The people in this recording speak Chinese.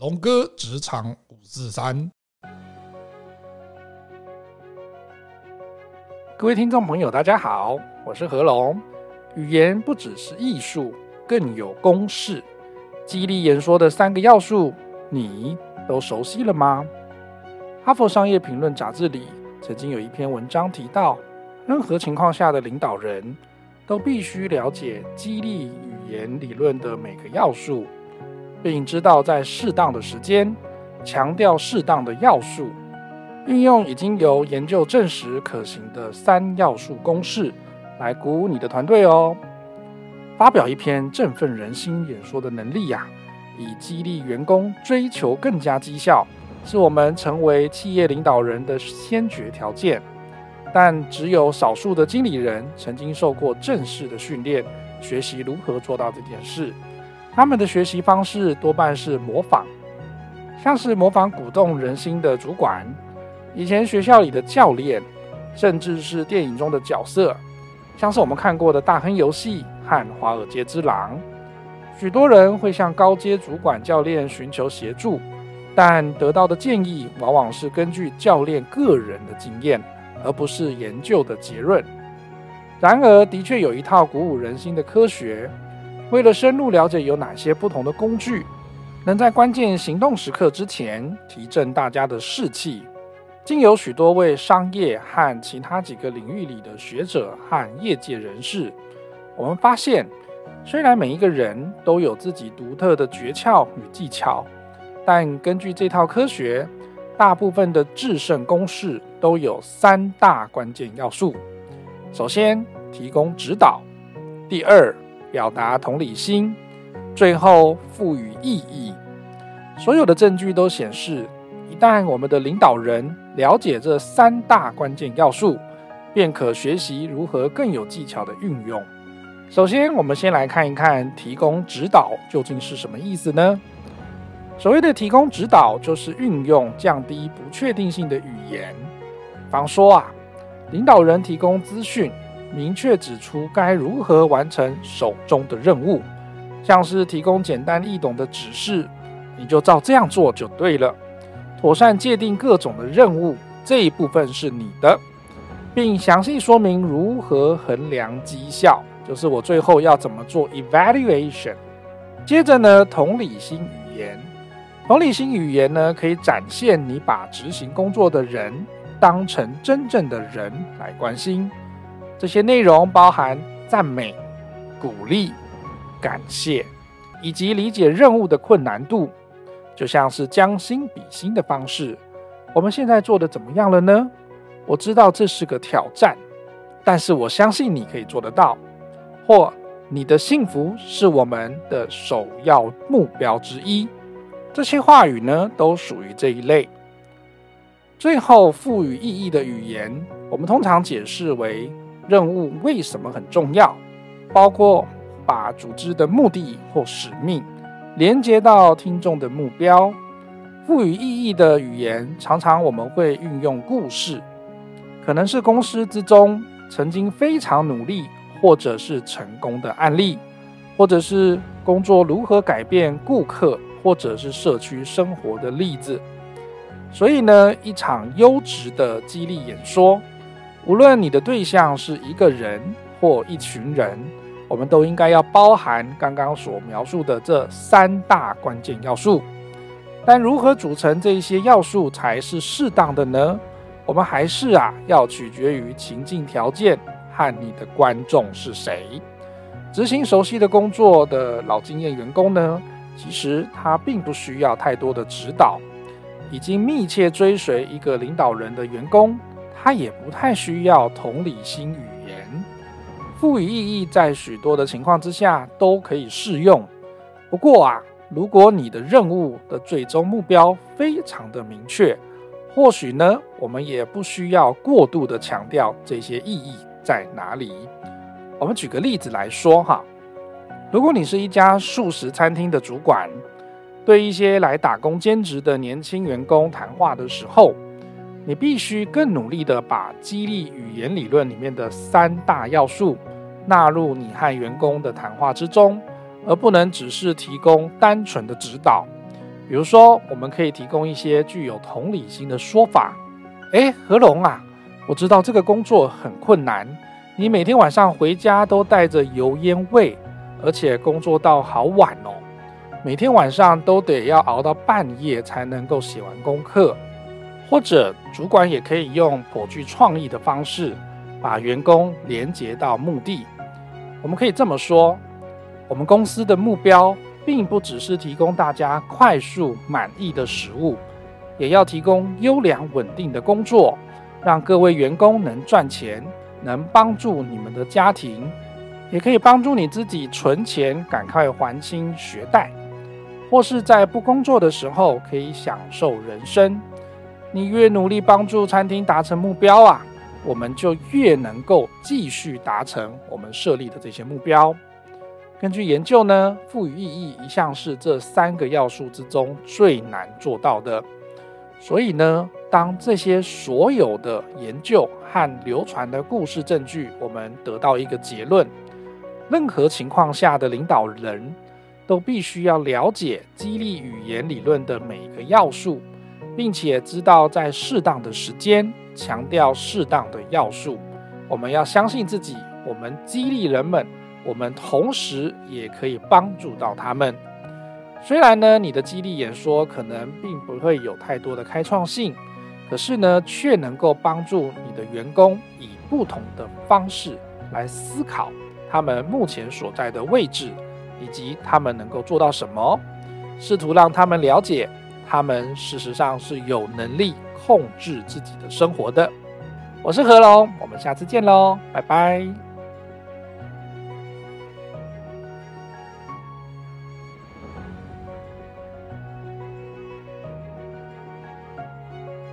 龙哥职场五四三，各位听众朋友，大家好，我是何龙。语言不只是艺术，更有公式。激励演说的三个要素，你都熟悉了吗？哈佛商业评论杂志里曾经有一篇文章提到，任何情况下的领导人都必须了解激励语言理论的每个要素。并知道在适当的时间强调适当的要素，运用已经由研究证实可行的三要素公式来鼓舞你的团队哦。发表一篇振奋人心演说的能力呀，以激励员工追求更加绩效，是我们成为企业领导人的先决条件。但只有少数的经理人曾经受过正式的训练，学习如何做到这件事。他们的学习方式多半是模仿，像是模仿鼓动人心的主管，以前学校里的教练，甚至是电影中的角色，像是我们看过的大亨游戏和华尔街之狼。许多人会向高阶主管教练寻求协助，但得到的建议往往是根据教练个人的经验，而不是研究的结论。然而，的确有一套鼓舞人心的科学。为了深入了解有哪些不同的工具，能在关键行动时刻之前提振大家的士气，经由许多位商业和其他几个领域里的学者和业界人士，我们发现，虽然每一个人都有自己独特的诀窍与技巧，但根据这套科学，大部分的制胜公式都有三大关键要素：首先，提供指导；第二，表达同理心，最后赋予意义。所有的证据都显示，一旦我们的领导人了解这三大关键要素，便可学习如何更有技巧地运用。首先，我们先来看一看提供指导究竟是什么意思呢？所谓的提供指导，就是运用降低不确定性的语言。比方说啊，领导人提供资讯。明确指出该如何完成手中的任务，像是提供简单易懂的指示，你就照这样做就对了。妥善界定各种的任务，这一部分是你的，并详细说明如何衡量绩效，就是我最后要怎么做 evaluation。接着呢，同理心语言，同理心语言呢，可以展现你把执行工作的人当成真正的人来关心。这些内容包含赞美、鼓励、感谢，以及理解任务的困难度，就像是将心比心的方式。我们现在做的怎么样了呢？我知道这是个挑战，但是我相信你可以做得到。或你的幸福是我们的首要目标之一。这些话语呢，都属于这一类。最后，赋予意义的语言，我们通常解释为。任务为什么很重要？包括把组织的目的或使命连接到听众的目标。赋予意义的语言，常常我们会运用故事，可能是公司之中曾经非常努力或者是成功的案例，或者是工作如何改变顾客或者是社区生活的例子。所以呢，一场优质的激励演说。无论你的对象是一个人或一群人，我们都应该要包含刚刚所描述的这三大关键要素。但如何组成这些要素才是适当的呢？我们还是啊，要取决于情境条件和你的观众是谁。执行熟悉的工作的老经验员工呢，其实他并不需要太多的指导。已经密切追随一个领导人的员工。他也不太需要同理心语言，赋予意义在许多的情况之下都可以适用。不过啊，如果你的任务的最终目标非常的明确，或许呢，我们也不需要过度的强调这些意义在哪里。我们举个例子来说哈，如果你是一家素食餐厅的主管，对一些来打工兼职的年轻员工谈话的时候，你必须更努力地把激励语言理论里面的三大要素纳入你和员工的谈话之中，而不能只是提供单纯的指导。比如说，我们可以提供一些具有同理心的说法。诶，何龙啊，我知道这个工作很困难，你每天晚上回家都带着油烟味，而且工作到好晚哦，每天晚上都得要熬到半夜才能够写完功课。或者，主管也可以用颇具创意的方式，把员工连接到目的。我们可以这么说：我们公司的目标，并不只是提供大家快速满意的食物，也要提供优良稳定的工作，让各位员工能赚钱，能帮助你们的家庭，也可以帮助你自己存钱，赶快还清学贷，或是在不工作的时候可以享受人生。你越努力帮助餐厅达成目标啊，我们就越能够继续达成我们设立的这些目标。根据研究呢，赋予意义一向是这三个要素之中最难做到的。所以呢，当这些所有的研究和流传的故事证据，我们得到一个结论：任何情况下的领导人都必须要了解激励语言理论的每一个要素。并且知道在适当的时间强调适当的要素，我们要相信自己，我们激励人们，我们同时也可以帮助到他们。虽然呢，你的激励演说可能并不会有太多的开创性，可是呢，却能够帮助你的员工以不同的方式来思考他们目前所在的位置，以及他们能够做到什么，试图让他们了解。他们事实上是有能力控制自己的生活的。我是何龙，我们下次见喽，拜拜。